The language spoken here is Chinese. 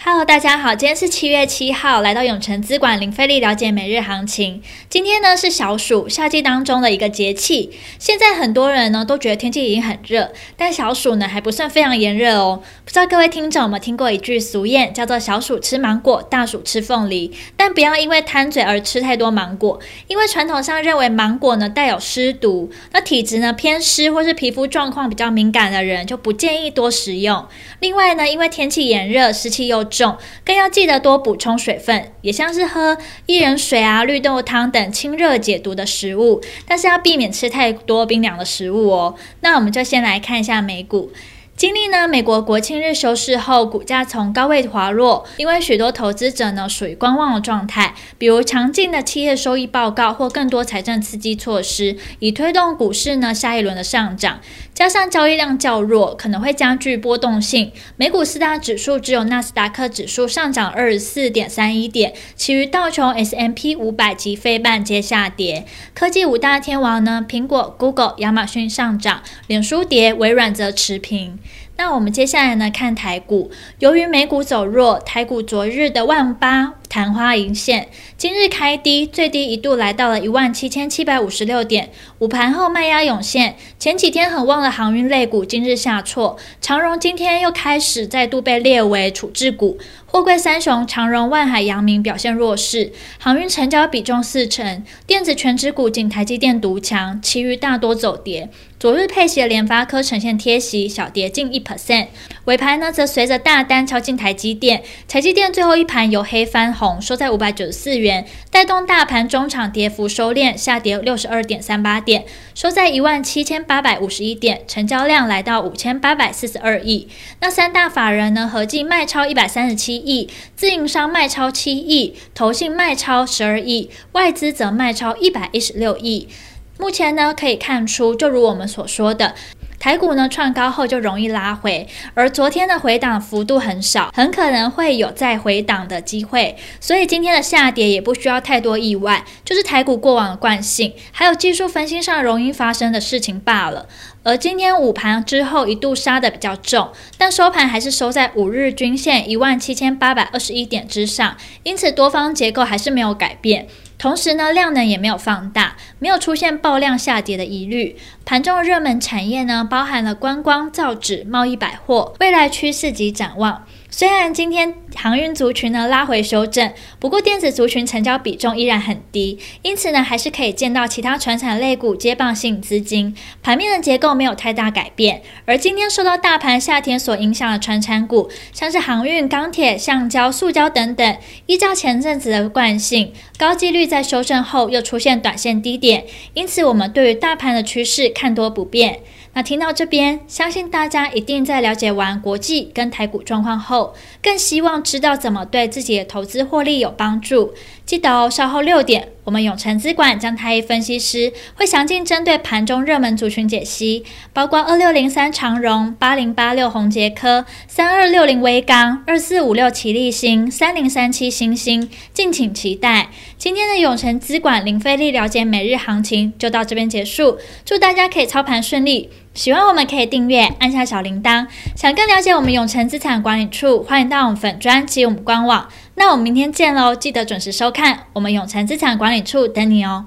Hello，大家好，今天是七月七号，来到永城资管林飞利了解每日行情。今天呢是小暑，夏季当中的一个节气。现在很多人呢都觉得天气已经很热，但小暑呢还不算非常炎热哦。知道各位听众有没有听过一句俗谚，叫做“小暑吃芒果，大暑吃凤梨”。但不要因为贪嘴而吃太多芒果，因为传统上认为芒果呢带有湿毒，那体质呢偏湿或是皮肤状况比较敏感的人就不建议多食用。另外呢，因为天气炎热，湿气又重，更要记得多补充水分，也像是喝薏仁水啊、绿豆汤等清热解毒的食物，但是要避免吃太多冰凉的食物哦。那我们就先来看一下美股。经历呢，美国国庆日休市后，股价从高位滑落，因为许多投资者呢属于观望的状态，比如强劲的企业收益报告或更多财政刺激措施，以推动股市呢下一轮的上涨。加上交易量较弱，可能会加剧波动性。美股四大指数只有纳斯达克指数上涨二十四点三一点，其余道琼、S M P 五百及非半皆下跌。科技五大天王呢，苹果、Google、亚马逊上涨，脸书跌，微软则持平。那我们接下来呢，看台股，由于美股走弱，台股昨日的万八昙花一现，今日开低，最低一度来到了一万七千七百五十六点，午盘后卖压涌现，前几天很旺的航运类股今日下挫，长荣今天又开始再度被列为处置股。货柜三雄长荣、万海、阳明表现弱势，航运成交比重四成，电子权值股仅台积电独强，其余大多走跌。昨日配息的联发科呈现贴息，小跌近一 percent。尾盘呢，则随着大单敲进台积电，台积电最后一盘由黑翻红，收在五百九十四元，带动大盘中场跌幅收敛，下跌六十二点三八点，收在一万七千八百五十一点，成交量来到五千八百四十二亿。那三大法人呢，合计卖超一百三十七亿，自营商卖超七亿，投信卖超十二亿，外资则卖超一百一十六亿。目前呢，可以看出，就如我们所说的。台股呢创高后就容易拉回，而昨天的回档幅度很少，很可能会有再回档的机会，所以今天的下跌也不需要太多意外，就是台股过往的惯性，还有技术分析上容易发生的事情罢了。而今天午盘之后一度杀得比较重，但收盘还是收在五日均线一万七千八百二十一点之上，因此多方结构还是没有改变。同时呢，量呢也没有放大，没有出现爆量下跌的疑虑。盘中的热门产业呢，包含了观光、造纸、贸易百货，未来趋势及展望。虽然今天航运族群呢拉回修正，不过电子族群成交比重依然很低，因此呢还是可以见到其他传产类股接棒吸引资金，盘面的结构没有太大改变。而今天受到大盘夏天所影响的传产股，像是航运、钢铁、橡胶、塑胶等等，依照前阵子的惯性，高几率在修正后又出现短线低点，因此我们对于大盘的趋势看多不变。那听到这边，相信大家一定在了解完国际跟台股状况后，更希望知道怎么对自己的投资获利有帮助。记得哦，稍后六点，我们永诚资管江太一分析师会详尽针对盘中热门族群解析，包括二六零三长荣、八零八六宏捷科、三二六零微钢、二四五六奇力新、三零三七星星，敬请期待。今天的永诚资管零费力了解每日行情就到这边结束，祝大家可以操盘顺利。喜欢我们可以订阅，按下小铃铛。想更了解我们永诚资产管理处，欢迎到我们粉专及我们官网。那我们明天见喽！记得准时收看，我们永诚资产管理处等你哦。